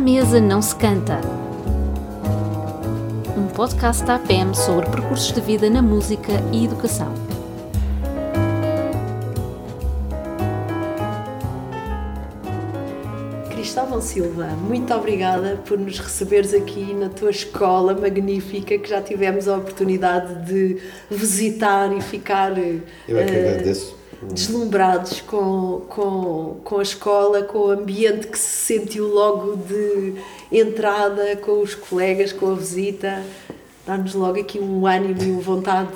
mesa não se canta. Um podcast da APM sobre percursos de vida na música e educação. Cristóvão Silva, muito obrigada por nos receberes aqui na tua escola magnífica que já tivemos a oportunidade de visitar e ficar Eu é que eh, agradeço. Deslumbrados com, com, com a escola, com o ambiente que se sentiu logo de entrada, com os colegas, com a visita. Dá-nos logo aqui um ânimo e uma vontade.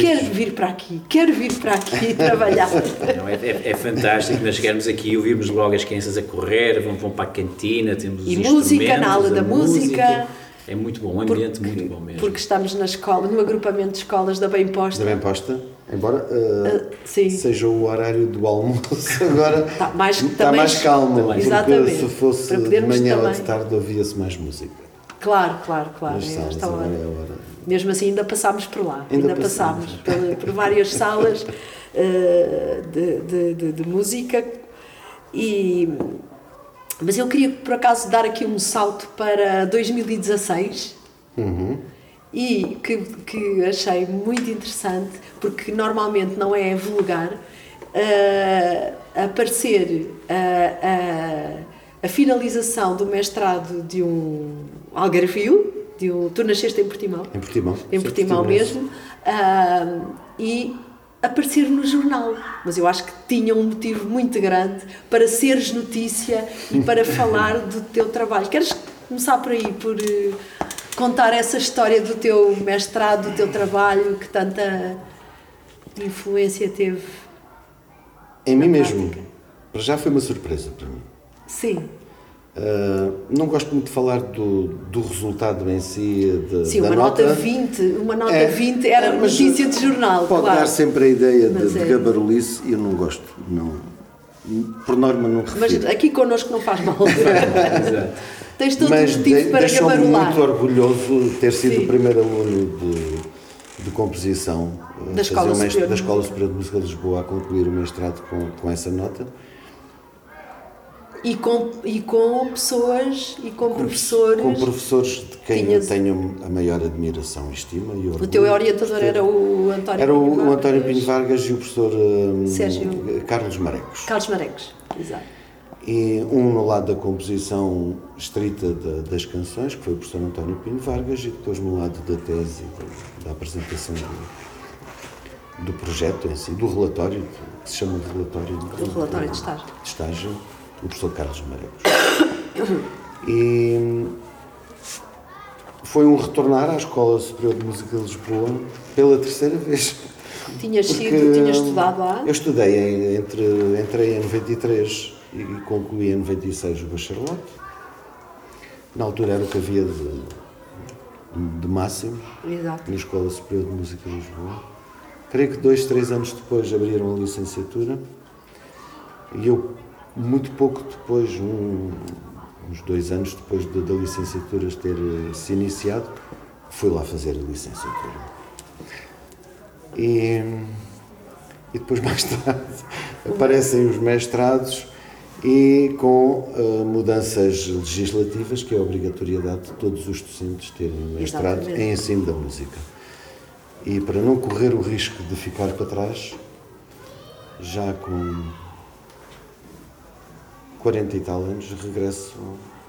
Quero vir para aqui, quero vir para aqui trabalhar. Não, é, é- é fantástico, nós chegarmos aqui e ouvimos logo as crianças a correr, vão, vão para a cantina, temos os E música, instrumentos, na aula da música. É muito bom, um ambiente muito bom mesmo. Porque estamos na escola, no agrupamento de escolas da Bem Posta. Da bem posta, embora uh, sim. seja o horário do almoço, agora Está mais- está mais calmo. Também. Exatamente. Porque se fosse de manhã ou também- de tarde ouvia-se mais música. Claro, claro, claro. Nas salas, hora. é a hora. Mesmo assim, ainda passámos por lá. Ainda Ainda, passámos passámos. por, por várias salas eh, de, de, de- de música. E, mas eu queria, por acaso, dar aqui um salto para 2016 Uhum. E que, que achei muito interessante, porque normalmente não é vulgar, eh, aparecer a, a, a finalização do mestrado de um algarvio, de um, tu nasceste em Portimão, Em Portimão. em Portimão mesmo, ah, e aparecer no jornal. Mas eu acho que tinha um motivo muito grande para seres notícia e para falar do teu trabalho. Queres começar por aí, por eh, contar essa história do teu mestrado, do teu trabalho, que tanta influência teve? Em mim na mesmo. prática? Para já foi uma surpresa para mim. Sim, Uh, não gosto muito de falar do, do resultado em si, de, sim, da uma nota, 20, uma nota É, 20 era notícia de jornal, Pode claro. dar sempre a ideia de, Mas de é. gabarulice e eu não gosto. Não, por norma não Mas refiro. aqui connosco não faz mal. Exato. Tens todo Mas o motivo de- para deixou-me gabarular. muito orgulhoso ter sido Sim. o primeiro aluno de, de composição Da Escola fazer o mestre- Superior da de Escola. Superior de Música de Lisboa a concluir o mestrado com, com essa nota. E com, e com pessoas e com, professores. Com professores de quem Tinhas- eu tenho a maior admiração e estima. E O orgulho. teu orientador era o António Era o, Pinho o. António Pinho Vargas e o professor hum, Sérgio. Carlos Marecos. Carlos Marecos, exato. E um no lado da composição estrita da- das canções, que foi o professor António Pinho Vargas, e depois no lado da tese, da, da apresentação do, do projeto em si, do relatório, que se chama de relatório, Do relatório de estágio. de estágio, o professor Carlos Marecos. E foi um retornar à Escola Superior de Música de Lisboa pela terceira vez. Tinhas sido, tinhas estudado lá? Eu estudei, entre, entrei em 93 e concluí em 96 o bacharelato. Na altura era o que havia de, de máximo Exato. na Escola Superior de Música de Lisboa. Creio que dois, três anos depois abriram a licenciatura e eu, muito pouco depois, um- uns dois anos depois de- da licenciatura ter eh, se iniciado, fui lá fazer a licenciatura. E, e depois, mais tarde, aparecem os mestrados e com eh, mudanças legislativas, que é a obrigatoriedade de todos os docentes terem mestrado Exatamente. em ensino da música. E para não correr o risco de ficar para trás, já com 40 e tal anos, regresso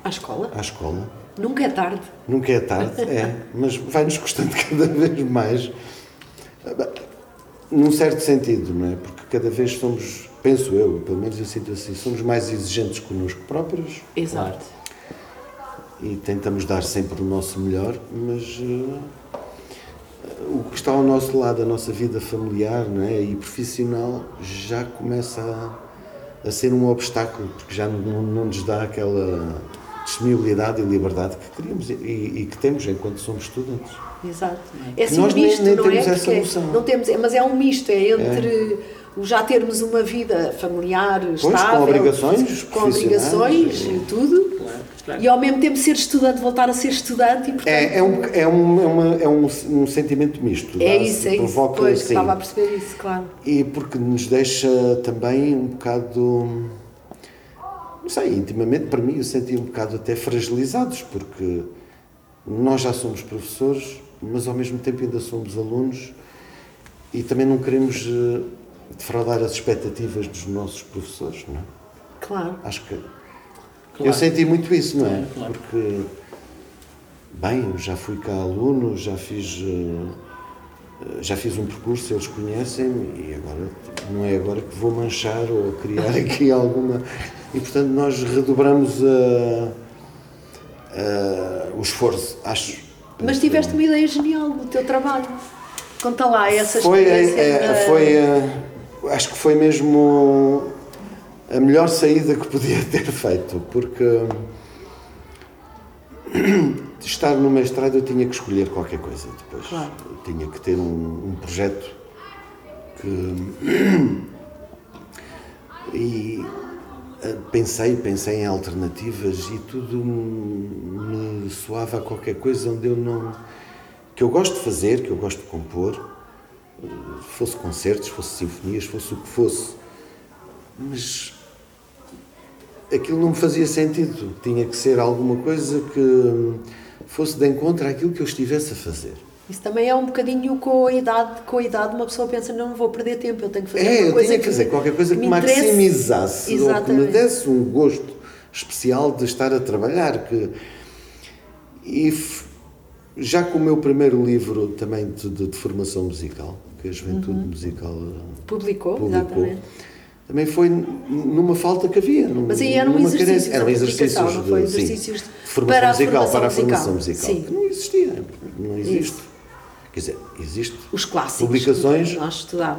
À escola? à escola. Nunca é tarde. Nunca é tarde, é, mas vai-nos custando cada vez mais. Num certo sentido, não é? Porque cada vez somos, penso eu, pelo menos eu sinto assim, somos mais exigentes connosco próprios Exato. e tentamos dar sempre o nosso melhor, mas eh, o que está ao nosso lado, a nossa vida familiar não é? e profissional, já começa a, a ser um obstáculo, porque já não, não nos dá aquela disponibilidade e liberdade que queríamos e, e que temos enquanto somos estudantes. Exato. É assim Nós um nem- misto, nem não temos é? essa é- noção. Não temos, é- mas é um misto, é entre o já termos uma vida familiar com estável, obrigações com obrigações e- e Claro, claro. e ao mesmo tempo ser estudante, voltar a ser estudante e portanto É, é, um, é, um, é, uma, é um, um sentimento misto. é isso, é isso. provoca, Pois, sim. estava a perceber isso, claro. E porque nos deixa também um bocado. não sei, intimamente para mim eu senti um bocado até fragilizados, porque nós já somos professores, mas ao mesmo tempo ainda somos alunos e também não queremos eh, defraudar as expectativas dos nossos professores, não é? Claro. Acho que Claro. eu senti muito isso, não é? Claro. Porque, bem, eu já fui cá aluno, já fiz, eh, eh, já fiz um percurso, eles conhecem-me e agora não é agora que vou manchar ou criar aqui alguma. E portanto nós redobramos a- a- o esforço, acho. Mas tiveste uma ideia genial no teu trabalho. Conta lá essa foi, experiência. é, da- foi eh, acho que foi mesmo a melhor saída que podia ter feito, porque hum, estar no mestrado eu tinha que escolher qualquer coisa depois. Claro. Tinha que ter um, um projeto que. E eh, pensei, pensei em alternativas e tudo me soava a qualquer coisa onde eu não. que eu gosto de fazer, que eu gosto de compor, eh, fosse concertos, fosse sinfonias, fosse o que fosse. Mas aquilo não me fazia sentido. Tinha que ser alguma coisa que fosse de encontro àquilo que eu estivesse a fazer. Isso também é um bocadinho com a idade, com a idade uma pessoa pensa, não vou perder tempo, eu tenho que fazer É, eu tinha que fazer qualquer coisa que, me maximizasse ou que me desse um gosto especial de estar a trabalhar. Que... E já com o meu primeiro livro também de, de- de formação musical, que a Juventude Musical eh, Publicou, publicou, exatamente. Também foi numa falta que havia. num- Mas aí eram exercícios Eram exercícios não de, sim, de formação para musical, formação para a formação musical. musical. Sim. que não existia. Não existe. Isso. Quer dizer, existe Os clássicos publicações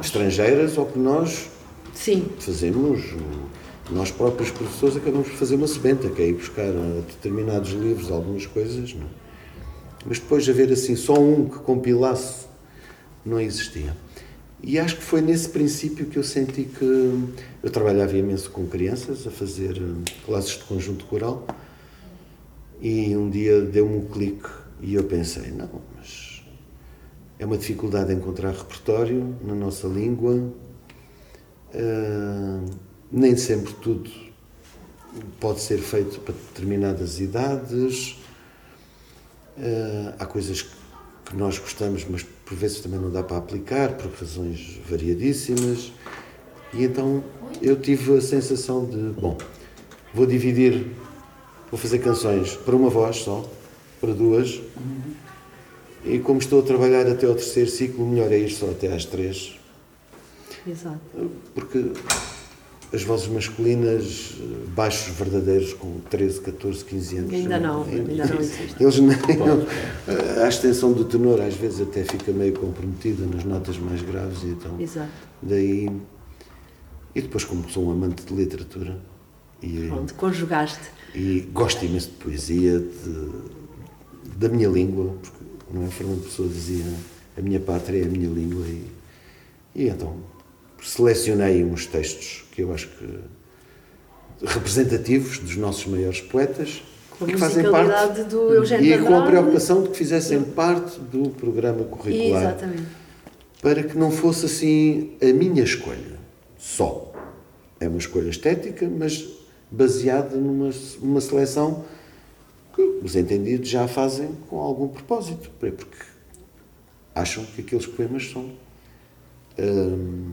estrangeiras ou que nós Sim, fazemos, nós próprios professores acabamos por fazer uma sebenta, que é ir buscar eh, determinados livros, algumas coisas, não é? mas depois de haver assim só um que compilasse, não existia. E acho que foi nesse princípio que eu senti que eu trabalhava imenso com crianças, a fazer eh, classes de conjunto coral, e um dia deu-me um clique e eu pensei, não, mas é uma dificuldade encontrar repertório na nossa língua, Uh, nem sempre tudo pode ser feito para determinadas idades. Uh, há coisas que nós gostamos, mas por vezes também não dá para aplicar por razões variadíssimas. E então eu tive a sensação de, bom, vou dividir, vou fazer canções para uma voz só, para duas. E como estou a trabalhar até ao terceiro ciclo, melhor é ir só até às três exato. porque as vozes masculinas, baixos verdadeiros com 13, 14, 15 anos. Ainda não, ainda não existe. Eles nem. A extensão do tenor às vezes até fica meio comprometida nas notas mais graves e então. Exato. Daí. E depois, como sou um amante de literatura e, Pronto, conjugaste. e gosto imenso de poesia, de, da minha língua, porque não é Fernando Pessoa dizia a minha pátria é a minha língua e, e então selecionei uns textos que eu acho que representativos dos nossos maiores poetas Com e que fazem parte do Eugênio e com a Andrade. preocupação de que fizessem parte do programa curricular Exatamente. para que não fosse assim a minha escolha só. É uma escolha estética, mas baseada numa uma seleção que os entendidos já fazem com algum propósito, porque acham que aqueles poemas são hum,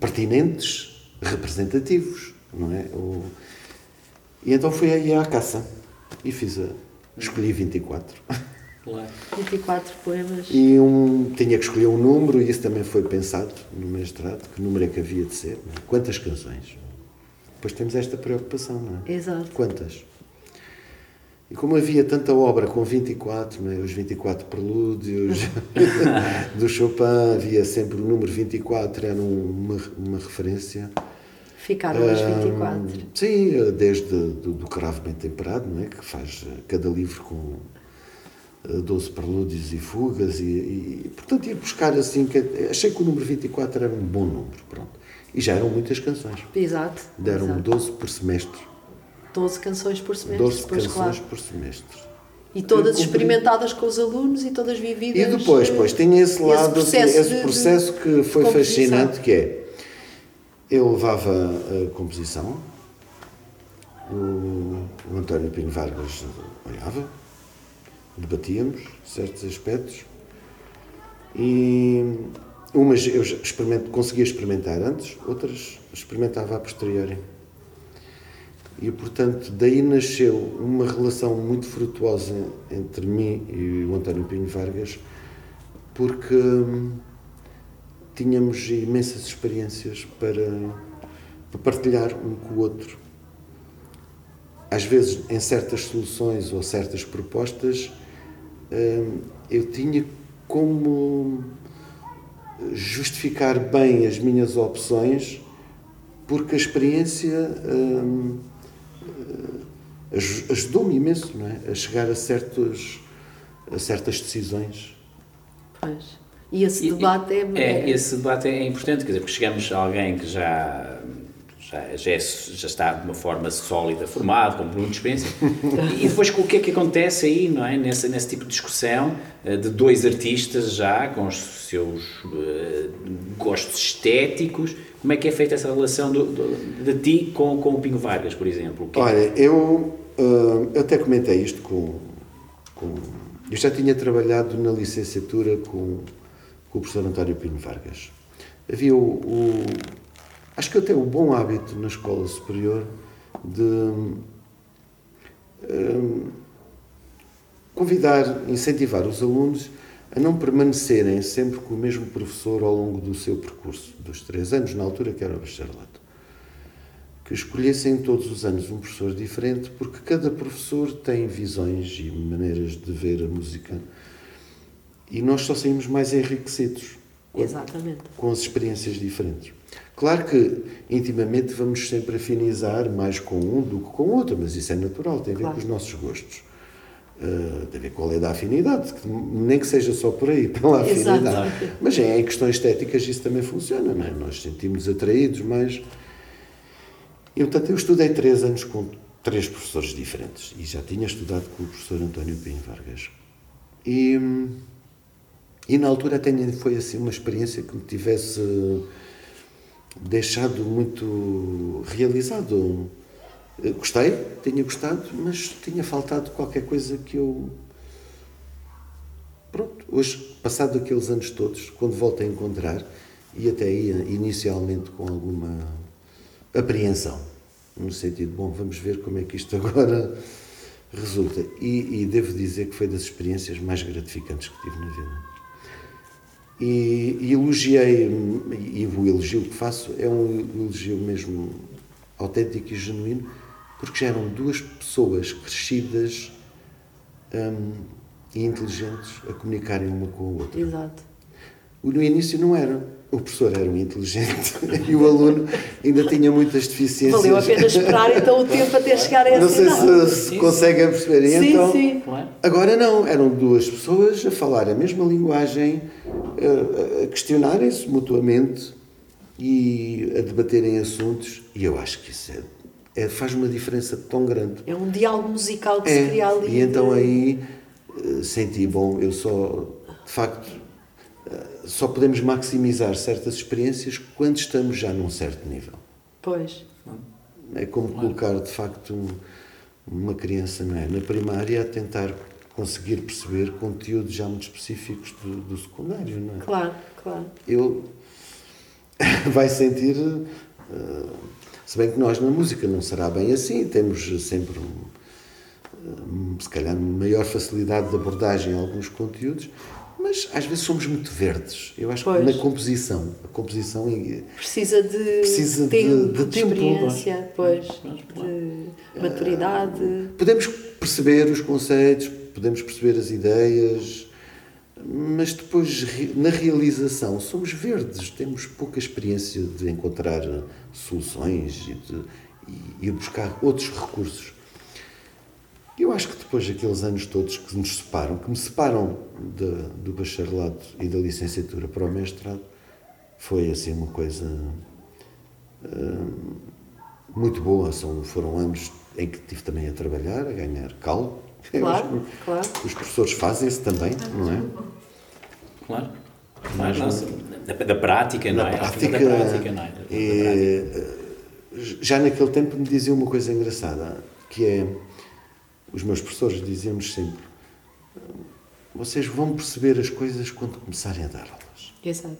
pertinentes, representativos, não é? O- E então fui aí à caça e fiz a. Escolhi 24. Claro. 24 poemas. E um, tinha que escolher um número, e isso também foi pensado no mestrado, que número é que havia de ser, é? quantas canções. Depois temos esta preocupação, não é? Exato. Quantas? E como havia tanta obra com 24, não é? os 24 prelúdios do Chopin, havia sempre o número 24, era um, uma, uma referência. Ficaram os Ah, 24. Sim, desde do, do Cravo Bem Temperado, não é? que faz eh, cada livro com eh, 12 prelúdios e fugas, e, e, portanto ia buscar assim, que, achei que o número 24 era um bom número, pronto. E já eram muitas canções, Exato. deram exato. 12 por semestre, 12 canções por semestre. 12 pois, canções claro. por semestre. E todas experimentadas com os alunos e todas vividas. E depois, pois, tem esse lado, processo esse processo de- que foi fascinante, que é, eu levava a composição, o, o António Pinho Vargas olhava, debatíamos certos aspectos e umas eu experimento, conseguia experimentar antes, outras experimentava a posteriori. E, portanto, daí nasceu uma relação muito frutuosa entre mim e o António Pinho Vargas, porque hum, tínhamos imensas experiências para, para partilhar um com o outro. Às vezes, em certas soluções ou certas propostas, hum, eu tinha como justificar bem as minhas opções, porque a experiência. Hum, ajudou-me imenso não é? a chegar a, certos, a certas decisões. Pois. E esse debate e, é, é, Esse debate é importante, quer dizer, porque chegamos a alguém que já, já, já, é, já está de uma forma sólida, formado, com muita experiência, e depois o que é que acontece aí, não é? Nesse, nesse tipo de discussão eh, de dois artistas já, com os seus uh, gostos estéticos, como é que é feita essa relação do, do, de ti com, com o Pinho Vargas, por exemplo? É Olha, eu, uh, eu até comentei isto com, com, Eu já tinha trabalhado na licenciatura com, com o professor António Pinho Vargas. Havia o, o, Acho que até o bom hábito na escola superior de. Uh, convidar, incentivar os alunos a não permanecerem sempre com o mesmo professor ao longo do seu percurso, dos três anos, na altura que era o bacharelato. Que escolhessem todos os anos um professor diferente, porque cada professor tem visões e maneiras de ver a música e nós só saímos mais enriquecidos Exatamente. com as experiências diferentes. Claro que intimamente vamos sempre afinizar mais com um do que com o outro, mas isso é natural, tem a ver claro. com os nossos gostos. Uh, tem a ver a lei da afinidade, que nem que seja só por aí, pela afinidade. Exato. Mas em questões estéticas isso também funciona, não é? Nós sentimos atraídos, mas. E, portanto, eu estudei três anos com três professores diferentes e já tinha estudado com o professor António Pinho Vargas. E, e na altura até foi assim uma experiência que me tivesse deixado muito realizado Gostei, tinha gostado, mas tinha faltado qualquer coisa que eu. Pronto, hoje, passado aqueles anos todos, quando volto a encontrar, e até ia inicialmente com alguma apreensão, no sentido, bom, vamos ver como é que isto agora resulta. E, e devo dizer que foi das experiências mais gratificantes que tive na vida. E, e elogiei, e o elogio que faço é um elogio mesmo autêntico e genuíno, porque já eram duas pessoas crescidas hum, e inteligentes a comunicarem uma com a outra. Exato. No início não era. O professor era um inteligente e o aluno ainda tinha muitas deficiências. Valeu a pena esperar então o tempo até chegar a essa Não sei se, se conseguem perceber. sim, então, sim. Agora não, eram duas pessoas a falar a mesma linguagem, a questionarem-se mutuamente e a debaterem assuntos, e eu acho que isso é é, faz uma diferença tão grande. É um diálogo musical que é, se cria ali. E então aí eh, senti, bom, eu só, de facto, eh, só podemos maximizar certas experiências quando estamos já num certo nível. Pois. É como colocar, de facto, uma criança não é, na primária a tentar conseguir perceber conteúdos já muito específicos do, do secundário, não é? Claro, claro. Eu vai sentir uh, se bem que nós na música não será bem assim, temos sempre, um, se calhar, maior facilidade de abordagem em alguns conteúdos, mas às vezes somos muito verdes. Eu acho pois. que na composição, a composição precisa de precisa tempo, de, de, de tempo, experiência, pois, de maturidade. Podemos perceber os conceitos, podemos perceber as ideias, mas depois na realização somos verdes, temos pouca experiência de encontrar soluções e de e, buscar outros recursos. Eu acho que depois daqueles anos todos que nos separam, que me separam de, do bacharelado e da licenciatura para o mestrado, foi assim uma coisa uh, muito boa. São, foram anos em que tive também a trabalhar, a ganhar calo. Claro, claro. Os professores fazem-se também, não é? Claro. Mas, da, da, prática, não é? Prática, da prática, não é? E, já naquele tempo me diziam uma coisa engraçada, que é, os meus professores diziam-nos sempre, vocês vão perceber as coisas quando começarem a dar aulas. Exato.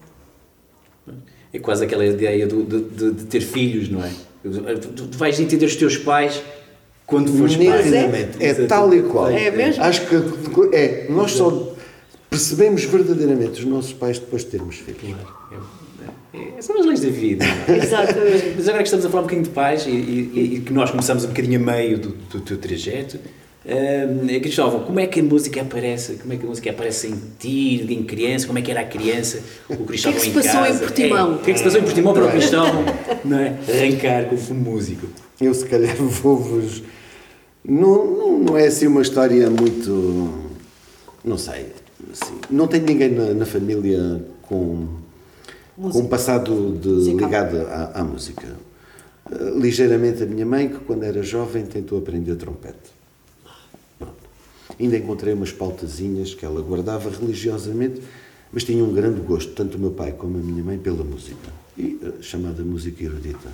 É quase aquela ideia do- de, de- de ter filhos, não é? Tu, tu vais entender os teus pais quando fores pai. Nitidamente. É tal e qual. É mesmo? Acho que é, nós só percebemos verdadeiramente os nossos pais depois de termos filhos. É, são as leis da vida. é? Exatamente. Mas agora que estamos a falar um bocadinho de pais e, e- e que nós começamos um bocadinho a meio do, do teu trajeto, hum, Cristóvão, como é que a música aparece? Como é que a música aparece em ti, em criança? Como é que era a criança? O Cristóvão se em passou casa? em Portimão? É, o que é que se passou em Portimão para o Cristóvão não é? arrancar como músico? Eu se calhar vou-vos. Não, não, não é assim uma história muito. Não sei. Assim, não tenho ninguém na, na família com, com um passado de, ligado à, à música. Eh, ligeiramente a minha mãe, que quando era jovem tentou aprender trompete. Pronto. Ainda encontrei umas pautazinhas que ela guardava religiosamente, mas tinha um grande gosto, tanto o meu pai como a minha mãe, pela música, e, eh, chamada música erudita.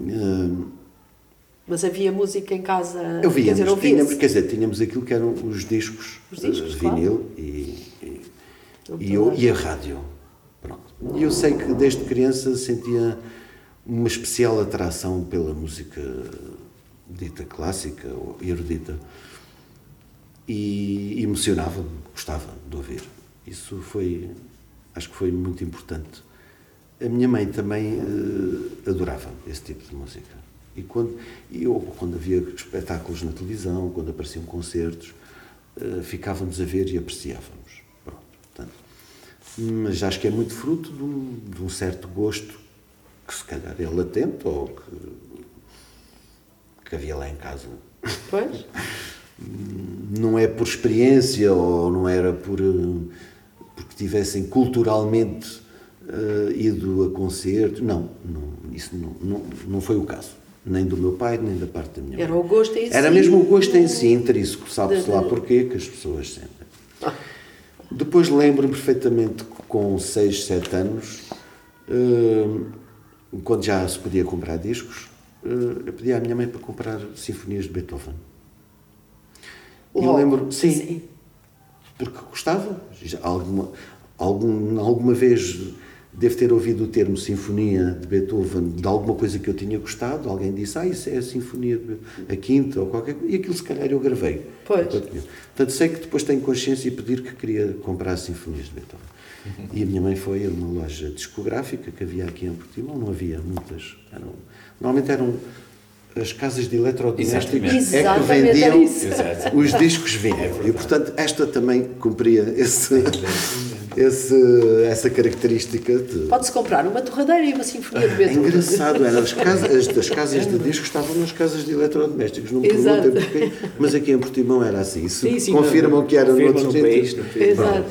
Eh, Mas havia música em casa. eu quer víamos, dizer, tínhamos, quer dizer, tínhamos aquilo que eram os discos, Os discos, eh, claro. vinil e, e, Não e, eu- e a rádio. Pronto. E eu sei que desde criança sentia uma especial atração pela música dita clássica ou erudita e emocionava-me, gostava de ouvir. Isso foi, acho que foi muito importante. A minha mãe também eh, adorava esse tipo de música. E quando, e eu, quando havia espetáculos na televisão, quando apareciam concertos, eh, ficávamos a ver e apreciávamos. Pronto, portanto. Mas acho que é muito fruto de um, de um certo gosto que se calhar é latente ou que, que havia lá em casa Pois. não é por experiência ou não era por eh, porque tivessem culturalmente eh, ido a concertos. Não, não isso não, não, não foi o caso. Nem do meu pai, nem da parte da minha Era mãe. o gosto em si. Era mesmo o gosto em si, intrínseco. Sabe-se lá de- porquê que as pessoas sentem. Depois lembro-me perfeitamente que com 6, 7 anos, eh, quando já se podia comprar discos, eh, eu pedi à minha mãe para comprar sinfonias de Beethoven. E eu lembro, sim, sim. porque gostava. Alguma, algum, alguma vez devo ter ouvido o termo Sinfonia de Beethoven de alguma coisa que eu tinha gostado. Alguém disse, ah, isso é a Sinfonia, de Beethoven, a quinta ou qualquer coisa. E aquilo se calhar eu gravei. Pois. Portanto, sei que depois tenho consciência e pedir que queria comprar Sinfonias de Beethoven. E a minha mãe foi a uma loja discográfica que havia aqui em Portimão. Não havia muitas. Eram, normalmente eram as casas de eletrodomésticos Exatamente. é que vendiam os discos vinham. e, portanto, esta também cumpria esse, esse, essa característica de. Pode-se comprar uma torradeira e uma sinfonia de É Beethoven. engraçado, era as, casas, as das casas de discos estavam nas casas de eletrodomésticos, não me perguntem porquê, mas aqui em Portimão era assim. Isso Sim, sim, confirmam no- que era confirmam noutros no país, sítios. no país. Exato.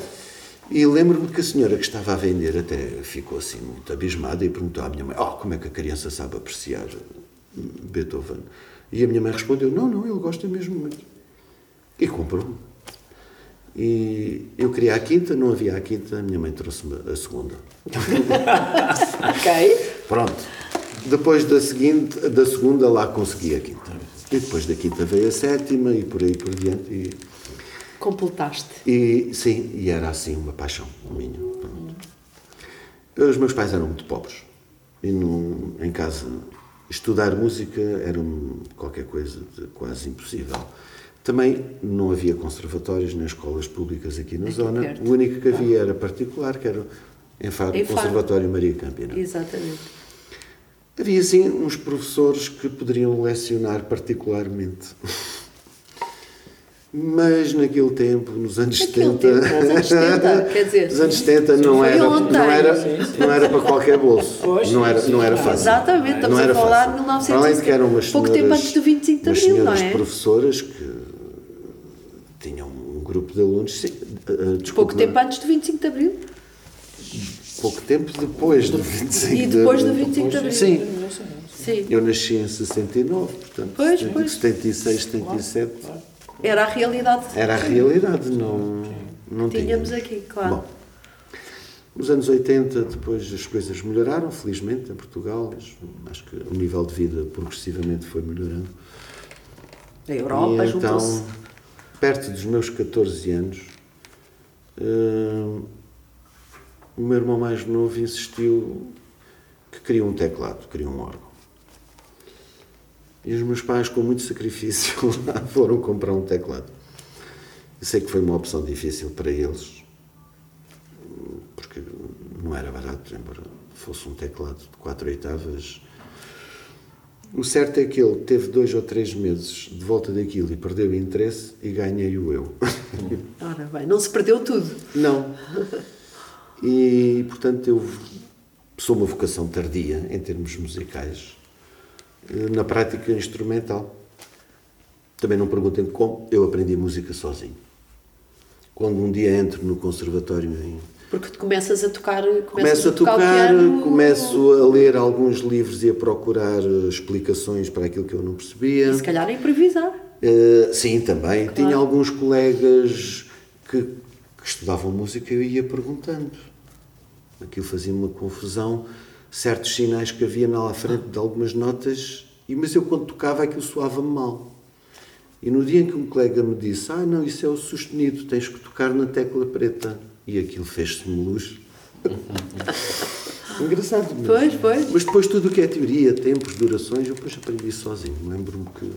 E lembro-me que a senhora que estava a vender até ficou assim muito abismada e perguntou à minha mãe: Oh, como é que a criança sabe apreciar Beethoven? E a minha mãe respondeu: Não, não, ele gosta mesmo muito. E comprou-me. E eu queria a quinta, não havia a quinta, a minha mãe trouxe-me a segunda. Ok. Pronto. Depois da, seguinte, da segunda, lá consegui a quinta. E depois da quinta veio a sétima e por aí por diante. E, Completaste. e sim, e era assim uma paixão minha. Pronto. Os meus pais eram muito pobres. E não, em casa, estudar música era um- qualquer coisa de quase impossível. Também não havia conservatórios nem escolas públicas aqui na zona. perto. O único que havia era particular, que era em Faro, Em o Faro. Conservatório Maria Campina. Exatamente. Havia sim uns professores que poderiam lecionar particularmente. Mas naquele tempo, nos anos Naquele 70. tempo, nos anos 70, quer dizer, Nos anos 70 não era, ontem. não, era, Sim, sim. não era para qualquer bolso. Pois, não, era, não era fácil. Exatamente, estamos Não era a falar fácil. de 1970. Para além de que eram umas Pouco tempo senhoras- antes do 25 de Abril, não senhoras é? professoras que grupo de alunos. sim, desculpe, Pouco tempo antes do 25 de Abril. pouco tempo depois do 25 E de depois do abril. 25 de Abril. Sim. Sim. Eu nasci em 69, portanto, Pois, 70, pois. 76, 77. Era a realidade. Era a realidade, não, não Tínhamos aqui, claro. Bom, Nos anos 80, depois as coisas melhoraram, felizmente, em Portugal. Acho que o nível de vida progressivamente foi melhorando. A Europa e juntou-se. então, perto dos meus 14 anos, hum, o meu irmão mais novo insistiu que queria um teclado, queria um órgão. E os meus pais, com muito sacrifício, lá foram comprar um teclado. Eu sei que foi uma opção difícil para eles, porque não era barato, embora fosse um teclado de quatro oitavas. O certo é que ele teve dois ou três meses de volta daquilo e perdeu o interesse e ganhei-o eu. Ora bem, não se perdeu tudo. Não. E, portanto, eu sou uma vocação tardia em termos musicais, eh, na prática instrumental. Também não perguntem como, eu aprendi música sozinho. Quando um dia entro no conservatório em Porque começas a tocar. Começo a o tocar, piano- começo a ler alguns livros e a procurar eh, explicações para aquilo que eu não percebia. E se calhar a improvisar. Eh, sim, também. Tinha alguns colegas que, que estudavam música e eu ia perguntando. Aquilo fazia-me uma confusão. Certos sinais que havia à frente de algumas notas, e, mas eu quando tocava aquilo soava-me mal. E no dia em que um colega me disse: Ah, não, isso é o sustenido, tens que tocar na tecla preta. E aquilo fez-se-me luz. Engraçado mesmo. Pois, pois. Mas depois tudo o que é teoria, tempos, durações, eu depois aprendi sozinho. Lembro-me que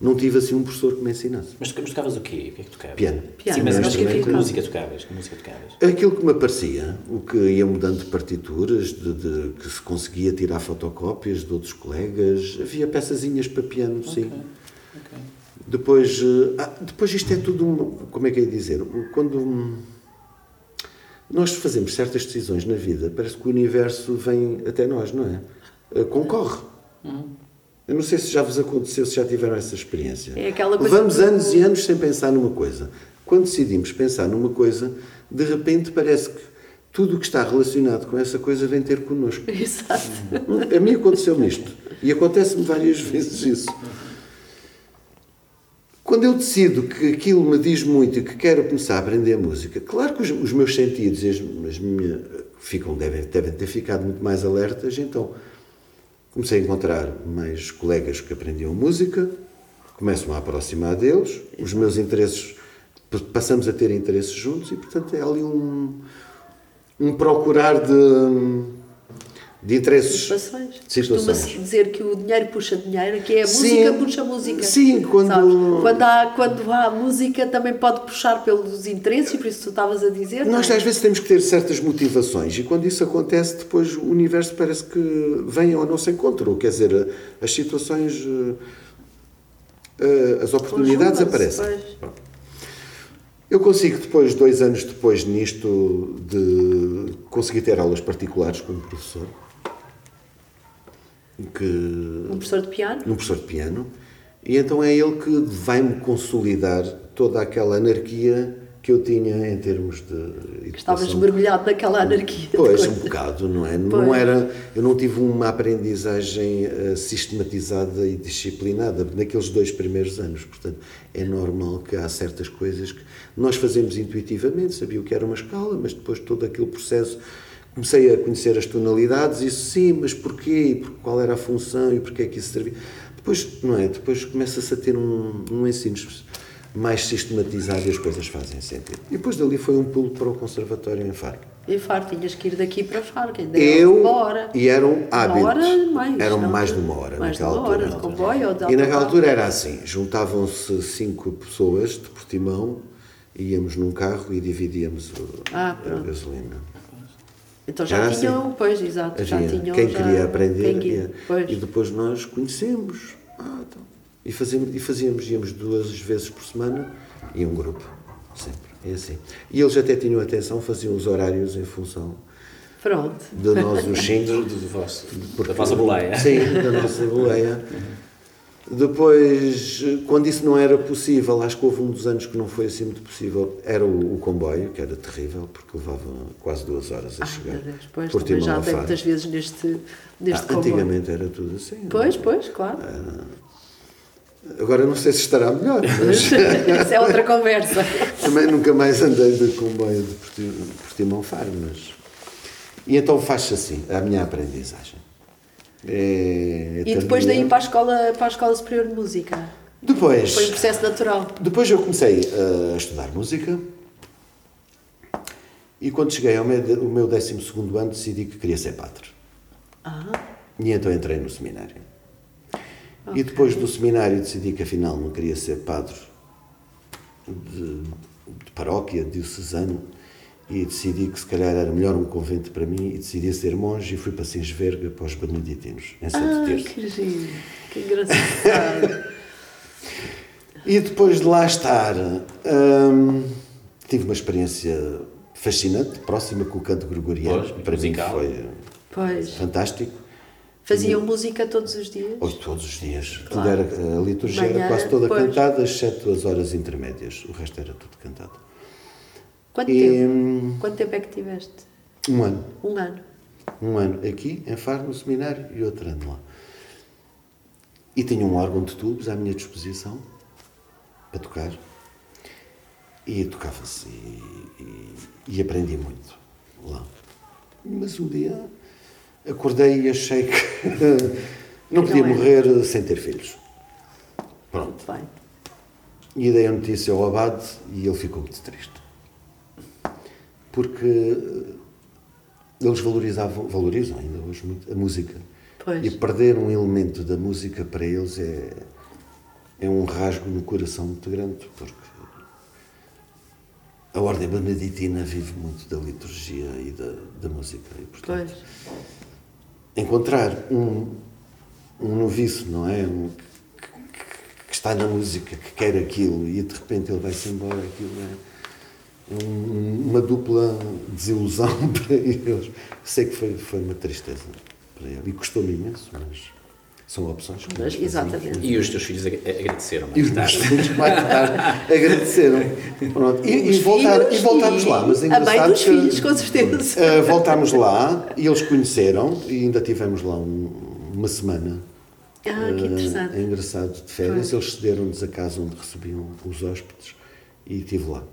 não tive assim um professor que me ensinasse. Mas tocavas o quê? O que é que tocavas? Piano. Piano, Sim, mas, mas que que, fica- música tocavas? Que música tocavas? Aquilo que me aparecia, o que ia mudando de partituras, de, de- que se conseguia tirar fotocópias de outros colegas, havia peçazinhas para piano, sim. Ok. Depois, eh, ah, depois isto é tudo, um, como é que é dizer, quando nós fazemos certas decisões na vida, parece que o universo vem até nós, não é? Eh, Concorre. Eu não sei se já vos aconteceu, se já tiveram essa experiência. É aquela coisa Levamos do- anos e anos sem pensar numa coisa. Quando decidimos pensar numa coisa, de repente parece que tudo o que está relacionado com essa coisa vem ter connosco. Exato. A mim aconteceu-me isto. E acontece-me várias vezes isso. Quando eu decido que aquilo me diz muito e que quero começar a aprender música, claro que os, os meus sentidos as, as minhas ficam, devem, devem ter ficado muito mais alertas, então comecei a encontrar mais colegas que aprendiam música, começo-me a aproximar deles, os meus interesses, passamos a ter interesses juntos e, portanto, é ali um, um procurar de, de interesses. Costuma-se dizer que o dinheiro puxa dinheiro, que é a Sim. música puxa música. Sim, quando- Sabes? Quando, há, quando há música também pode puxar pelos interesses, e por isso tu estavas a dizer. Nós não é? às vezes temos que ter certas motivações e quando isso acontece, depois o universo parece que vem ao nosso encontro. Quer dizer, as situações, eh, eh, as oportunidades aparecem. pois. Eu consigo depois, dois anos depois nisto, de conseguir ter aulas particulares com um professor, que Um professor de piano. num professor de piano, e então é ele que vai-me consolidar toda aquela anarquia que eu tinha em termos de que Estavas educação. mergulhado naquela anarquia. Pois, um bocado, não é? Pois. Não era, eu não tive uma aprendizagem eh, sistematizada e disciplinada naqueles dois primeiros anos. Portanto, é normal que há certas coisas que nós fazemos intuitivamente, sabia o que era uma escala, mas depois todo aquele processo comecei a conhecer as tonalidades, isso sim, mas porquê? Por- Qual era a função e porquê é que isso servia? Depois, não é? Depois começa-se a ter um, um ensino mais sistematizado e as coisas fazem sentido. E depois dali foi um pulo para o conservatório em Faro. E Faro, tinhas que ir daqui para Faro, que ainda Eu uma hora. e eram hábitos. Uma hora mais. Eram não? mais de uma hora Mais de naquela uma hora, altura. de comboio ou de E naquela altura era assim: juntavam-se cinco pessoas de Portimão, íamos num carro e dividíamos o- Ah, a gasolina. Então já assim. tinham, pois, exato, já Havia tinham. quem já- queria aprender quem e depois nós conhecemos. Ah, então. e, fazíamos, e fazíamos, íamos duas vezes por semana e um grupo, sempre. É assim. E eles até tinham atenção, faziam os horários em função Pronto. de nós, os cinco. Do, do, do vosso, da vossa boleia. Sim, da nossa boleia. Depois, quando isso não era possível, acho que houve um dos anos que não foi assim muito possível, era o, o comboio, que era terrível, porque levava quase duas horas a Ai, chegar. Deus, pois, Por também já Faro. muitas vezes neste, neste Ah, comboio. antigamente era tudo assim. Pois, pois, claro. Agora não sei se estará melhor, mas Isso é outra conversa. também nunca mais andei de comboio de Porti- Portimão Faro, mas E então faz-se assim, a minha aprendizagem. É, E depois tardia. daí para a escola, para a escola superior de música. Depois, Foi um processo natural. depois eu comecei a estudar música e quando cheguei ao meu, o meu 12 ano decidi que queria ser padre. Ah, E então entrei no seminário. E depois do seminário decidi que afinal não queria ser padre de, de paróquia, diocesano, e decidi que se calhar era melhor um convento para mim e decidi ser monge e fui para Sins Verga para os beneditinos, em Santo ah Terço. que giro, que engraçado. E depois de lá estar, hum, tive uma experiência fascinante, próxima com o canto gregoriano. Pois, para mim musical. foi Pois. fantástico. Faziam música todos os dias? Hoje, todos os dias. Tudo Claro. era, a liturgia Manhã, era quase toda pois. cantada, exceto as horas intermédias. O resto era tudo cantado. Quanto E, tempo? hum, Quanto tempo é que tiveste? Um ano. Um ano. Um ano aqui, em Faro, no seminário, e outro ano lá. E tinha um órgão de tubos à minha disposição para tocar. E tocava-se e, e- e aprendi muito lá. Mas um dia acordei e achei que não podia não era. morrer sem ter filhos. Pronto. Bem. E dei a notícia ao abade e ele ficou muito triste. Porque eh, eles valorizavam, valorizam ainda hoje muito a música. Pois. E perder um elemento da música para eles é, é um rasgo no coração muito grande, porque a Ordem Beneditina vive muito da liturgia e da, da música. E, portanto, Pois. encontrar um, um noviço, não é? Um, que, que- que está na música, que quer aquilo e de repente ele vai-se embora, aquilo é, uma dupla desilusão para eles. Sei que foi, foi uma tristeza para ele e custou-me imenso, mas são opções que nós exatamente. E os teus filhos ag- agradeceram E os meus tarde. filhos mais tarde agradeceram. Pronto. E, e, voltar, e voltámos lá. Mas é a mãe engraçado dos que- filhos, com certeza. Uh, voltámos lá e eles conheceram e ainda tivemos lá um- uma semana. Ah, que Uh, interessante. É engraçado, de férias. Eles cederam-nos a casa onde recebiam os hóspedes e estive lá uh,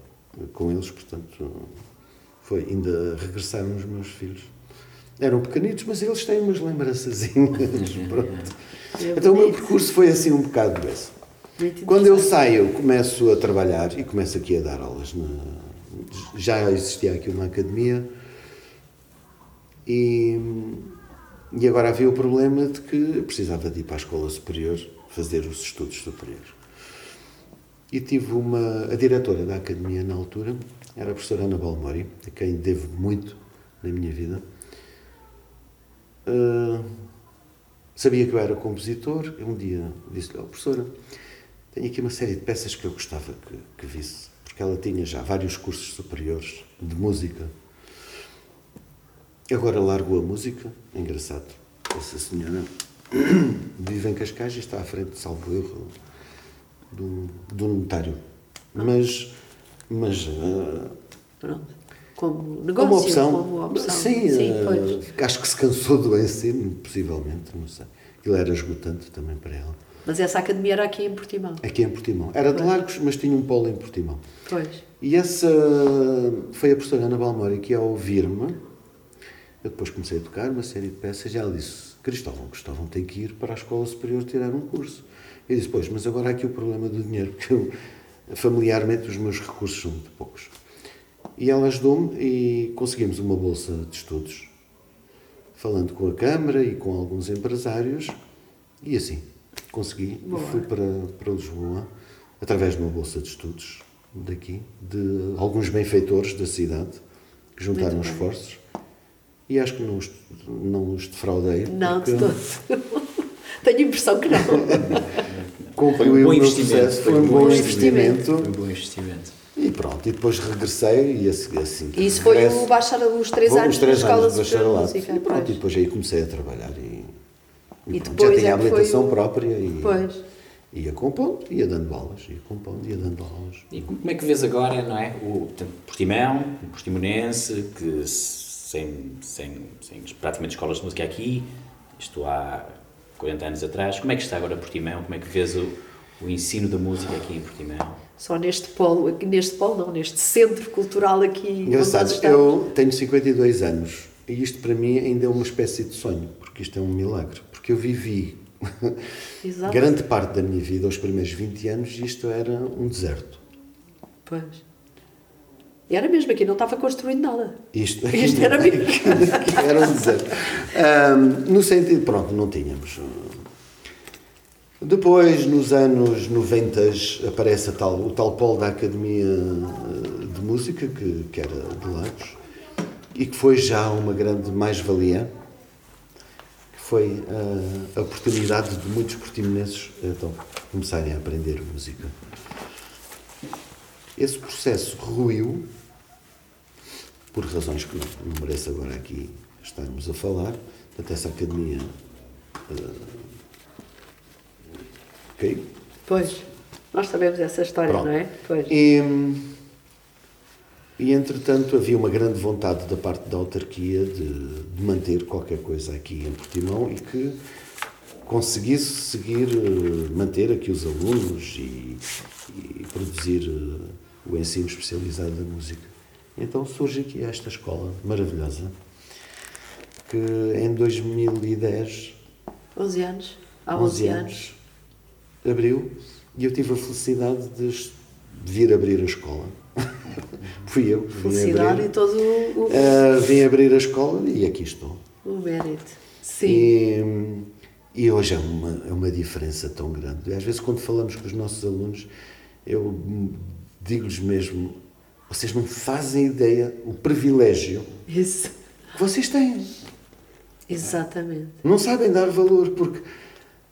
com eles, portanto, foi. Ainda regressaram os meus filhos. Eram pequenitos, mas eles têm umas lembrançazinhas. pronto. É Então o meu percurso foi assim um bocado esse. Muito Quando eu saio, começo a trabalhar e começo aqui a dar aulas. Na... Já existia aqui uma academia e, e agora havia o problema de que precisava de ir para a escola superior fazer os estudos superiores. E tive uma. A diretora da academia na altura era a professora Ana Balmori, a quem devo muito na minha vida. Ah, sabia que eu era compositor. Um dia disse-lhe: oh, professora, tenho aqui uma série de peças que eu gostava que, que visse, porque ela tinha já vários cursos superiores de música. Agora largou a música, engraçado. Essa senhora vive em Cascais e está à frente, salvo erro, do, do notário. Mas, mas Pronto. Como negócio, como opção, como opção. sim, Sim, pois. acho que se cansou do ensino, possivelmente, não sei. Aquilo era esgotante também para ela. Mas essa academia era aqui em Portimão. Aqui em Portimão. Era de Lagos, mas tinha um polo em Portimão. Pois. E essa foi a professora Ana Balmori que, ao ouvir-me, eu depois comecei a tocar uma série de peças e ela disse: Cristóvão, Cristóvão tem que ir para a Escola Superior tirar um curso. Eu disse: Pois, mas agora há aqui o problema do dinheiro, porque eu, familiarmente os meus recursos são muito poucos. E ela ajudou-me e conseguimos uma bolsa de estudos, falando com a Câmara e com alguns empresários, e assim consegui. E Boa. fui para, para Lisboa, através de uma bolsa de estudos daqui, de alguns benfeitores da cidade, que juntaram Muito bem. esforços. E acho que não os, não os defraudei. Não, de porque todo. Tenho a impressão que não. concluí Foi um bom o meu investimento, processo, foi Foi um bom investimento. Foi um bom investimento. E pronto, e depois regressei e assim, assim que E isso foi regresso- o baixar os três anos os três Escola anos de bacharelato. Música. E pronto, e pois. depois aí comecei a trabalhar e, E pronto, depois já tinha é foi habilitação o- própria e Pois. ia compondo, ia dando aulas, ia compondo, ia dando aulas. E como é que vês agora, não é? O Portimão, o Portimonense, que sem, sem, sem praticamente escolas de música aqui, isto há 40 anos atrás, como é que está agora Portimão? Como é que vês o, o ensino da música aqui em Portimão? Só neste polo, aqui neste polo não, neste centro cultural aqui Engraçado, eu tenho 52 anos E isto para mim ainda é uma espécie de sonho, porque isto é um milagre. Porque eu vivi grande parte da minha vida, os primeiros 20 anos, isto era um deserto. Pois. Era mesmo, aqui não estava construído nada. Isto, Isto era mesmo. era um deserto. Ahm, no sentido, pronto, não tínhamos. Depois, nos anos 90, aparece a tal, o tal polo da Academia eh, de Música, que, que era de Lagos, e que foi já uma grande mais-valia, que foi ah, a oportunidade de muitos portimonenses então, começarem a aprender música. Esse processo ruiu, por razões que não, mereço agora aqui estarmos a falar, portanto, essa academia caiu. Pois. Nós sabemos essa história, Pronto. não é? Pois. E, e entretanto havia uma grande vontade da parte da autarquia de, de manter qualquer coisa aqui em Portimão e que conseguisse seguir, eh, manter aqui os alunos e, e produzir eh, o ensino especializado da música. Então surge aqui esta escola maravilhosa que em 2010 11 anos. Há 11 11 anos, abriu e eu tive a felicidade de vir abrir a escola. Fui eu Felicidade abrir. e todo o, Ah, vim abrir a escola e aqui estou. o mérito. Sim. E, e hoje é uma, é uma diferença tão grande. Às vezes, quando falamos com os nossos alunos, eu digo-lhes mesmo: vocês não fazem ideia o privilégio Isso. que vocês têm. Exatamente. Não sabem dar valor, porque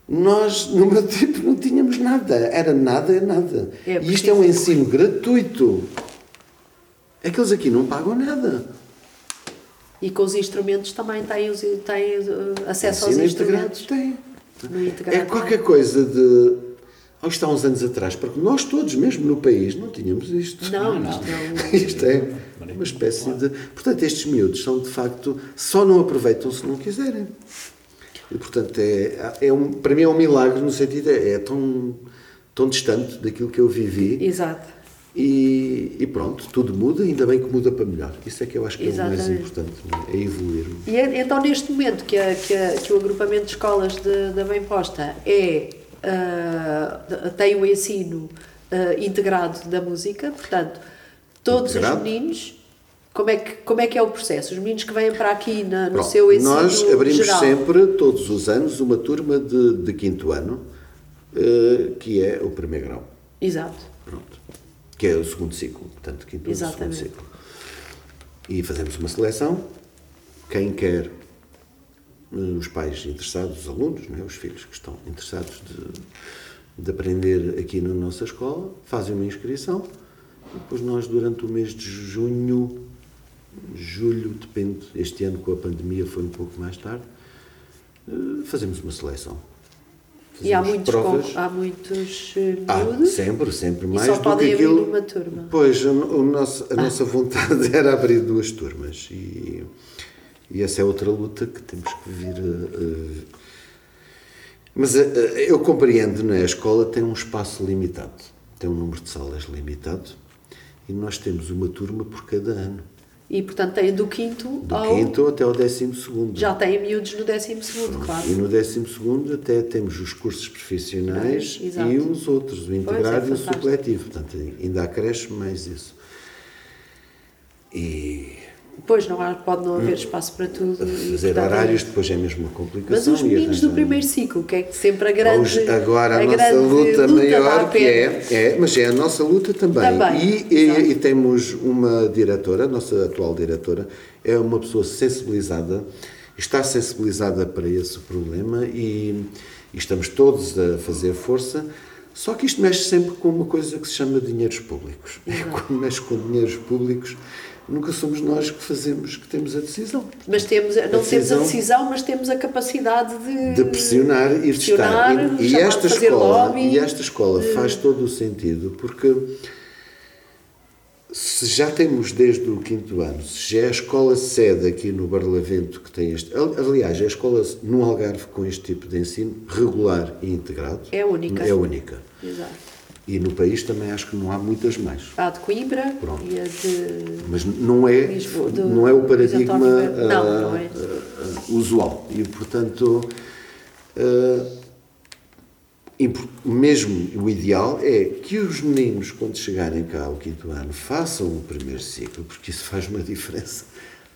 nós, no meu tempo, não tínhamos nada. Era nada, é nada. É, e isto é um ensino gratuito. Aqueles aqui não pagam nada. E com os instrumentos também têm, têm uh, acesso aos Ensino integrado instrumentos. tem. É qualquer coisa de. Isto há uns anos atrás, porque nós todos, mesmo no país, não tínhamos isto. Não, Não, isto é uma espécie de. Portanto, estes miúdos são de facto. Só não aproveitam se não quiserem. E, portanto, é, é um, para mim é um milagre no sentido. É, é tão, tão distante daquilo que eu vivi. Exato. E, e pronto, tudo muda, ainda bem que muda para melhor. Isso é que eu acho que é o mais Exatamente. importante, é? é evoluir. E é- então, neste momento que, a- que, a- que o agrupamento de escolas da Bem Posta é, de- tem o ensino ah, integrado da música, portanto, todos Integrado? os meninos, como é, que, como é que é o processo? Os meninos que vêm para aqui na- no Pronto, seu ensino Nós abrimos geral. sempre, todos os anos, uma turma de, de quinto ano, eh, que é o primeiro grau. Exato. Pronto. Que é o segundo ciclo, portanto, quinto ano, segundo ciclo. E fazemos uma seleção. Quem quer, os pais interessados, os alunos, é? os filhos que estão interessados de, de aprender aqui na nossa escola, fazem uma inscrição. E depois nós, durante o mês de junho, julho, depende, este ano com a pandemia foi um pouco mais tarde, eh, fazemos uma seleção. E há Fazemos muitos, provas. com, há muitos eh, Ah, miúdos. sempre, sempre E mais só do podem abrir aquilo. uma turma. Pois, o, nosso, a nossa vontade era abrir duas turmas e, e essa é outra luta que temos que vir a. a- mas a- eu compreendo, não é? A escola tem um espaço limitado, tem um número de salas limitado e nós temos uma turma por cada ano, E, portanto, têm do quinto do ao... quinto até ao décimo segundo. Já têm miúdos no décimo segundo, claro. E no 12 até temos os cursos profissionais e os outros, o integrado é e o supletivo. Portanto, ainda acresce mais isso. E Depois não há, pode não haver espaço para tudo. fazer horários depois é mesmo uma complicação. Mas os meninos do primeiro ciclo, que é sempre a grande. Hoje, agora a, nossa grande luta, dá maior a que é, é, mas é a nossa luta também. Também, E, exato. e, e temos uma diretora, a nossa atual diretora, é uma pessoa sensibilizada, está sensibilizada para esse problema e, e estamos todos a fazer força. Só que isto mexe sempre com uma coisa que se chama dinheiros públicos. E quando mexe com dinheiros públicos, nunca somos nós que fazemos, que temos a decisão. Mas temos, não temos a decisão- mas temos a capacidade de. de pressionar e de pressionar, estar. E, e esta fazer escola, lobby. e esta escola faz todo o sentido, porque se já temos desde o quinto ano, se já é a escola sede aqui no Barlavento que tem este. Aliás, é a escola no Algarve com este tipo de ensino regular e integrado. É única. É única. Exato. E no país também acho que não há muitas mais. Há de Coimbra Pronto. e a de. Mas não é, Lisboa, do- não é o paradigma Vieira. Não, não é. ah, usual. E, portanto, impo- mesmo o ideal é que os meninos, quando chegarem cá ao quinto ano, façam o primeiro ciclo, porque isso faz uma diferença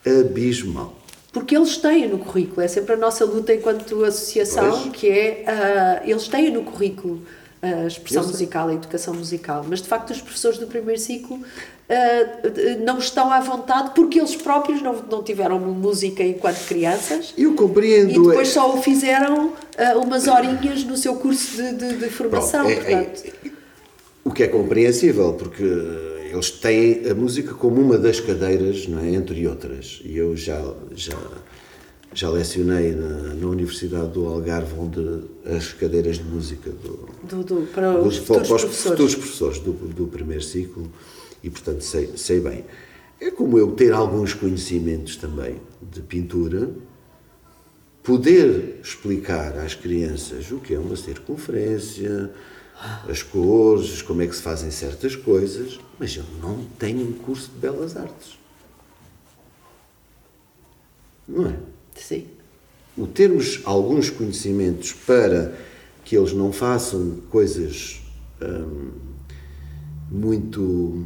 abismal. Porque eles têm no currículo, é sempre a nossa luta enquanto associação, Pois. que é, ah, eles têm no currículo a expressão musical, a educação musical, mas de facto os professores do primeiro ciclo ah, não estão à vontade porque eles próprios não, não tiveram música enquanto crianças Eu compreendo. e depois é- só o fizeram ah, umas horinhas no seu curso de, de- de formação, Pronto, é- é- portanto... O que é compreensível, porque eles têm a música como uma das cadeiras, não é? entre outras. E eu já, já, já lecionei na, na Universidade do Algarve, onde as cadeiras de música do, do- do- para dos futuros para os professores. futuros professores do, do primeiro ciclo, e portanto sei, sei bem. É como eu ter alguns conhecimentos também de pintura, poder explicar às crianças o que é uma circunferência, as cores, como é que se fazem certas coisas, mas eu não tenho um curso de belas artes. Não é? Sim. o termos alguns conhecimentos para que eles não façam coisas hum, muito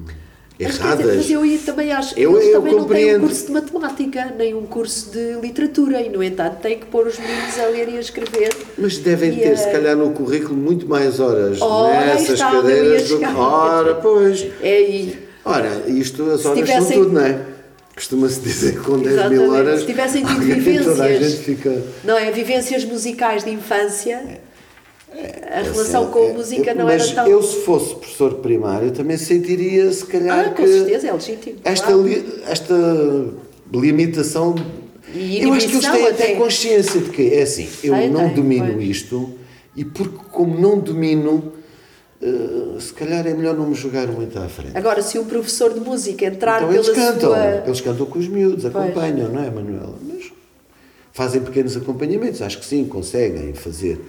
Mas, erradas. dizer, mas eu também acho que Eu- eles eu também não têm um curso de matemática, nem um curso de literatura, e no entanto têm que pôr os meninos a ler e a escrever. Mas devem ter, se calhar, no currículo muito mais horas Ora, aí nessas está, cadeiras do que. Ora, pois. É aí. Ora, isto, as horas tivessem- são tudo, não é? Costuma-se dizer que com 10 mil Exatamente. horas. Se tivessem tido toda a vivências. gente fica. Não é? Vivências musicais de infância, a relação Assim, com é- a música é- não mas era tão. eu, se fosse professor primário, também sentiria, se calhar, Ah, com que certeza, é legítimo. esta, claro. li- esta limitação. E eu acho que eles têm até até. consciência de que é assim, eu Tem, não tem, domino pois. isto e porque, como não domino, eh, se calhar é melhor não me jogar muito à frente. Agora, se um professor de música entrar Então eles cantam, sua. eles cantam com os miúdos, acompanham, não é, Manuela? Mas fazem pequenos acompanhamentos, acho que sim, conseguem fazer.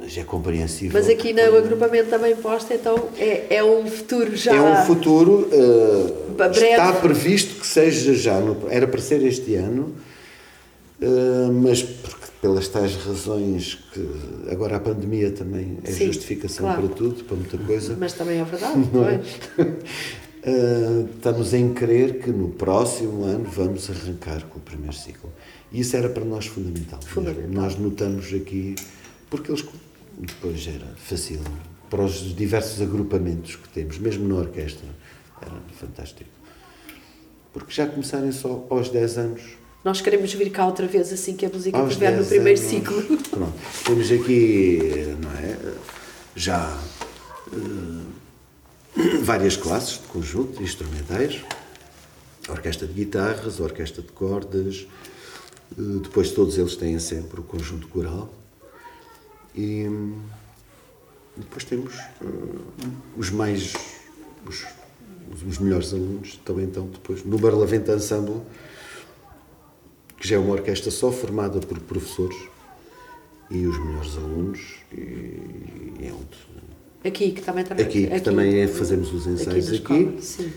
Mas é compreensível. Mas aqui no agrupamento também posta, então é, é um futuro já. É um futuro, Ba- breve. está previsto que seja já, no- era para ser este ano, eh, mas porque, pelas tais razões que agora a pandemia também é Sim, justificação claro. para tudo, para muita coisa. Mas também é verdade, Não é? Uh, estamos em crer que no próximo ano vamos arrancar com o primeiro ciclo. E isso era para nós fundamental. Fundamental. Nós notamos aqui, porque eles depois era fácil, para os diversos agrupamentos que temos, mesmo na orquestra, era fantástico. Porque já começarem só aos 10 anos. Nós queremos vir cá outra vez assim que a música Aos estiver no 10 primeiro anos. ciclo. Pronto. Temos aqui, não é? Já eh, várias classes de conjunto, instrumentais, orquestra de guitarras, orquestra de cordas, eh, depois todos eles têm sempre o conjunto coral. E hum, depois temos eh, os mais. Os, os melhores alunos estão então depois no Barlavento Ensemble, que já é uma orquestra só formada por professores e os melhores alunos e, e é onde Aqui, que também, também aqui, que também é, fazemos os ensaios na aqui, escola, Sim.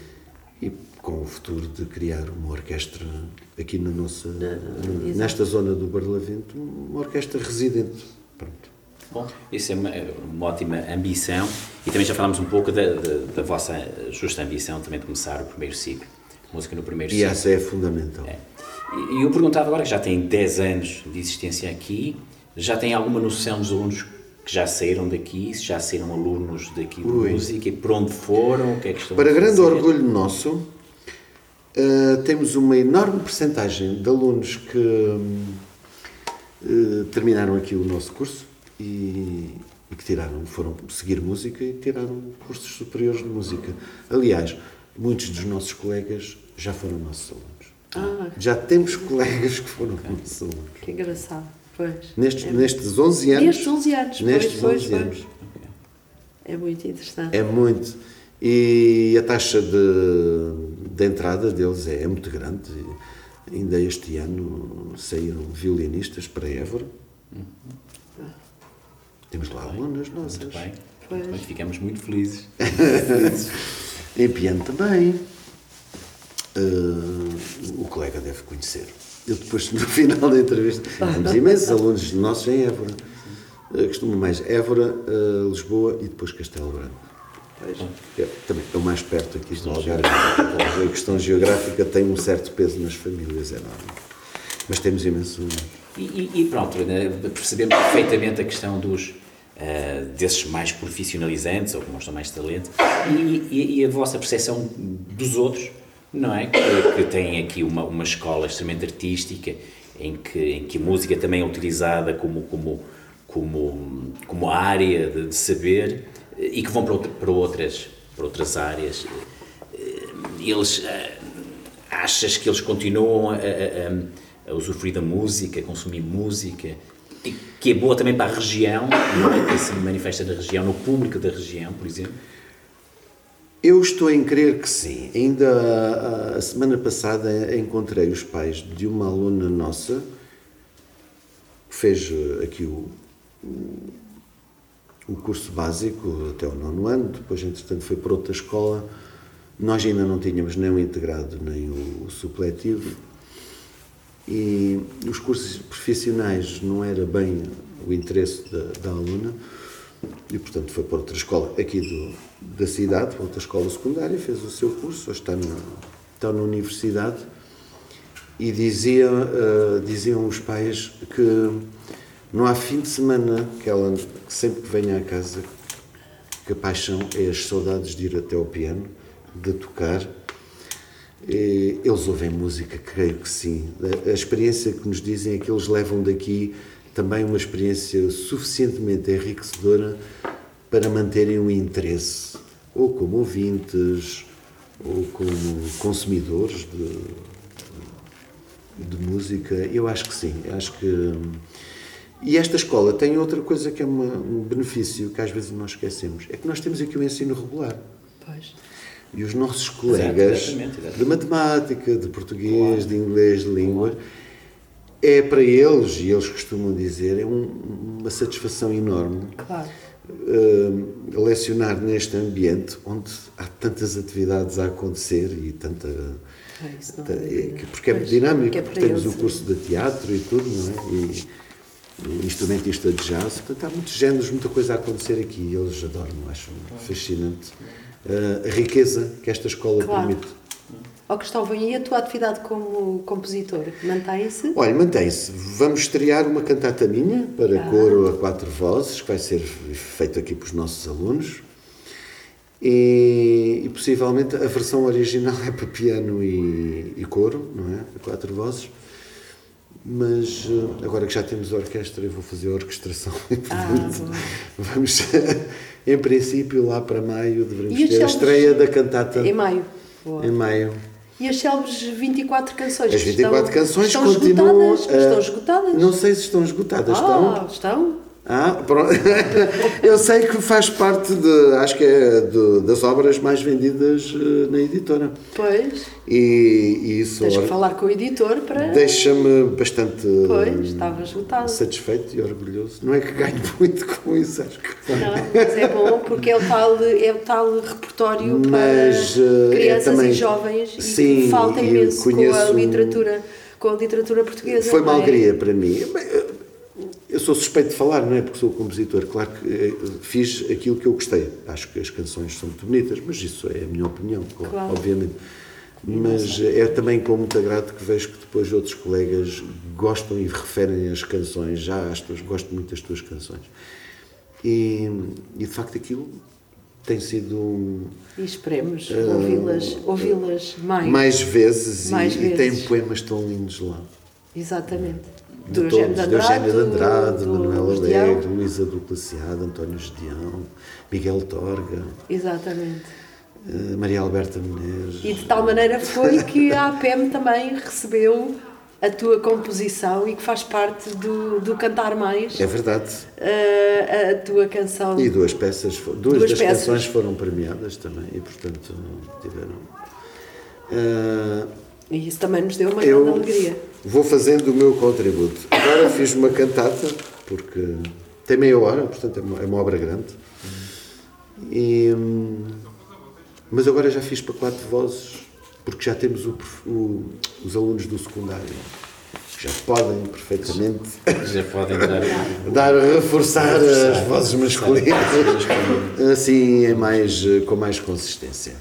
e com o futuro de criar uma orquestra aqui na nossa Na- exato. nesta zona do Barlavento uma orquestra residente pronto Bom, isso é uma, uma ótima ambição e também já falámos um pouco da, da, da vossa justa ambição também de começar o primeiro ciclo, música no primeiro e ciclo. essa é fundamental É. E eu perguntava agora que já tem 10 anos de existência aqui, já tem alguma noção dos alunos que já saíram daqui, se já saíram alunos daqui de Ui. música e por onde foram, o que é que estão Para a grande orgulho nosso, eh, temos uma enorme percentagem de alunos que eh, terminaram aqui o nosso curso e, e que tiraram, foram seguir música e tiraram cursos superiores de música. Aliás, muitos dos nossos colegas já foram nossos alunos. Ah, Já temos colegas que foram nossos alunos. que engraçado. Pois. Nestes, é, nestes 11 anos. Nestes 11 anos. pois, Nestes pois, 11 pois. anos. É muito interessante. É muito. E a taxa de, de entrada deles é, é muito grande. Ainda este ano saíram violinistas para Évora. Temos lá alunas nossas. Muito bem. Pois. Mas ficamos muito felizes. Em piano também. Uh, o colega deve conhecer. Eu depois, no final da entrevista, temos imensos alunos nossos em Évora. Uh, costumo mais Évora, uh, Lisboa e depois Castelo Branco. É, também é o mais perto aqui do Algarve. A questão geográfica tem um certo peso nas famílias, é normal. Mas temos alunos. E, e, e pronto, né, percebemos perfeitamente a questão dos, Uh, desses mais profissionalizantes ou que mostram mais talento e, e, e, a vossa percepção dos outros, não é? Que, que têm aqui uma, uma escola extremamente artística em que, em que a música também é utilizada como, como, como, como área de, de saber e que vão para, outra, para, outras, para outras áreas. Eles, uh, achas que eles continuam a, a, a usufruir da música, a consumir música? que é boa também para a região, é? que se manifesta na região, no público da região, por exemplo? Eu estou em crer que sim. Ainda a, a semana passada encontrei os pais de uma aluna nossa que fez aqui o, o curso básico até o nono ano, depois, entretanto, foi para outra escola. Nós ainda não tínhamos nem o integrado nem o, o supletivo e os cursos profissionais não era bem o interesse da, da aluna e portanto foi para outra escola aqui do, da cidade, para outra escola secundária, fez o seu curso, hoje está na, está na universidade e dizia, uh, diziam os pais que não há fim de semana que ela que sempre que venha à casa que a paixão é as saudades de ir até ao piano, de tocar eles ouvem música, creio que sim. A experiência que nos dizem é que eles levam daqui também uma experiência suficientemente enriquecedora para manterem o interesse, ou como ouvintes, ou como consumidores de, de música. Eu acho que sim, acho que. E esta escola tem outra coisa que é uma, um benefício que às vezes nós esquecemos: é que nós temos aqui o ensino regular. Pois. E os nossos colegas exatamente, exatamente. de matemática, de português, claro. de inglês, de língua, claro. É para eles, e eles costumam dizer, é um, uma satisfação enorme claro. uh, lecionar neste ambiente onde há tantas atividades a acontecer e tanta. É, é, porque é dinâmico, é porque temos o curso de teatro e tudo, não é? E, instrumentista de jazz, portanto há muitos géneros, muita coisa a acontecer aqui e eles adoram, acham fascinante a riqueza que esta escola claro. permite. Ó oh, Cristóvão, e a tua atividade como compositor mantém-se? Olha, mantém-se. Vamos estrear uma cantata minha para ah. coro a quatro vozes, que vai ser feito aqui para os nossos alunos. E, e, possivelmente a versão original é para piano e, e coro, não é? A quatro vozes. Mas eh, agora que já temos a orquestra, eu vou fazer a orquestração. Ah, vamos em princípio, lá para maio, devemos ter a estreia da cantata. Em maio. Boa. Em maio. E as célebres 24 canções? As 24 estão, canções estão continuam. Esgotadas? Uh, estão esgotadas? Não sei se estão esgotadas. Ah, estão? estão? Ah. Eu sei que faz parte de, acho que é de, das obras mais vendidas uh, na editora. Pois. E, e isso. Tens que falar com o editor para. Deixa-me bastante. Pois, estava esgotado. Satisfeito e orgulhoso. Não é que ganho muito com isso, acho que. Não, mas é bom porque é o tal, é o tal repertório mas, para uh, crianças é também, e jovens sim, e falta imenso com a literatura. Com a literatura portuguesa. Foi uma é? alegria para mim eu sou suspeito de falar, não é? Porque sou compositor. Claro que eh, fiz aquilo que eu gostei. Acho que as canções são muito bonitas, mas isso é a minha opinião, claro, claro. obviamente. Mas é também com muito agrado que vejo que depois outros colegas gostam e referem as canções. Já as tuas, gosto muito das tuas canções. E, e de facto aquilo tem sido. E esperemos uh, ouvi-las ouvi mais. Mais vezes, mais e, vezes. e tem poemas tão lindos lá. Exatamente de do todos, de Eugénia de Andrade, do, Manuel Alegre, Luísa Duplaciado, António Gedeão, Miguel Torga. Exatamente. Uh, Maria Alberta Menezes. E de tal maneira foi que a APM também recebeu a tua composição e que faz parte do, do Cantar Mais. É verdade. Uh, a tua canção. E duas peças, duas, duas das peças. canções foram premiadas também e, portanto, tiveram. Uh, e isso também nos deu uma grande alegria vou fazendo o meu contributo. Agora fiz uma cantata, porque tem meia hora, portanto é uma, é uma obra grande. E, hum, mas agora já fiz para quatro vozes, porque já temos o, o, os alunos do secundário que já podem perfeitamente Já podem dar. dar reforçar, as vozes masculinas assim é mais, com mais consistência.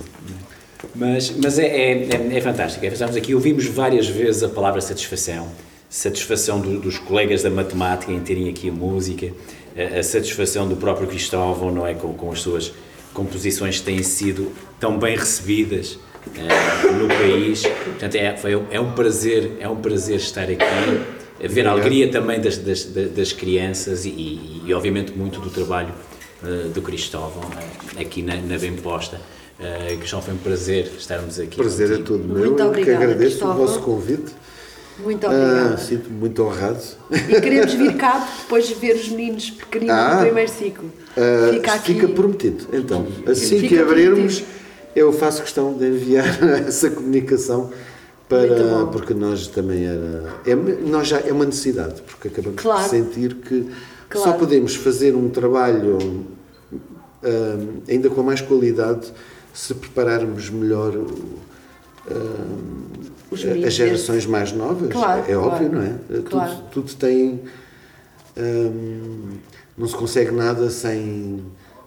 Mas, mas é, é, é, é fantástico. É, Estamos aqui, ouvimos várias vezes a palavra satisfação. Satisfação do- dos colegas da matemática em terem aqui a música, a, a satisfação do próprio Cristóvão, não é? Com, com as suas composições que têm sido tão bem recebidas eh, no país. Portanto, é, foi, é um prazer, é um prazer estar aqui, ver a alegria também das, das, das crianças e, e, e, obviamente, muito do trabalho eh, do Cristóvão eh, aqui na, na Bem Posta. Uh, foi um prazer estarmos aqui. Prazer é contigo. todo Muito meu, que obrigada, agradeço Cristóvão. o vosso convite. Muito Ah, obrigada. Sinto-me muito honrado. E queremos vir cá depois de ver os meninos pequeninos Ah. do primeiro ciclo. Ah, Fica aqui. fica prometido. Então, assim Fica que abrirmos, prometido. eu faço questão de enviar essa comunicação Muito para porque nós também era é, nós já é uma necessidade porque acabamos Claro. de sentir que só Claro. podemos fazer um trabalho ah, ainda com mais qualidade se prepararmos melhor meninos as gerações mais novas, Claro, é óbvio, claro, não é? claro. Tudo, tudo tem. hum, não se consegue nada sem,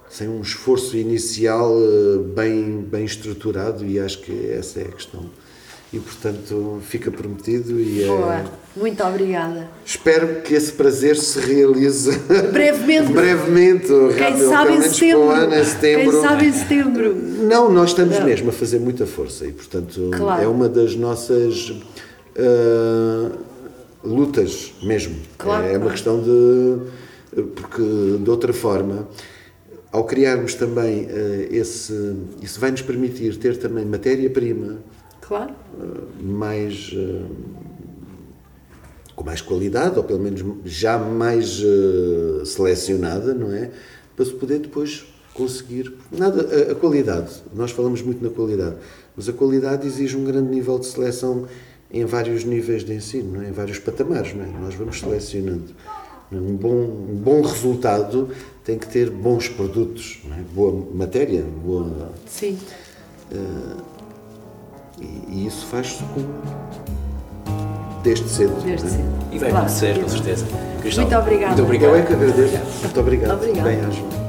sem um esforço inicial eh, bem, bem estruturado e acho que essa é a questão. E portanto fica prometido e eh, Boa. Muito obrigada. espero que esse prazer se realize Brevemente. brevemente, Quem sabe em setembro. ano, em setembro. Quem sabe em setembro. Não, nós estamos Não. mesmo a fazer muita força e, portanto, Claro. é uma das nossas ah, lutas mesmo. Claro, é uma claro. questão de. Porque, de outra forma, ao criarmos também ah, esse. Isso vai nos permitir ter também matéria-prima Claro. mais. ah, com mais qualidade, ou pelo menos já mais ah, selecionada, não é? Para se poder depois conseguir. Nada, a, a qualidade, nós falamos muito na qualidade, mas a qualidade exige um grande nível de seleção em vários níveis de ensino, não é? em vários patamares. Não é? Nós vamos selecionando. é? Um bom, um bom resultado tem que ter bons produtos, não é? boa matéria, boa. Sim. E, e isso faz-se com. desde cedo. Desde é? cedo. E vai Claro. acontecer, com certeza. Muito obrigada. Muito obrigado. Eu é que agradeço. Muito obrigado. Obrigada. Bem, acho.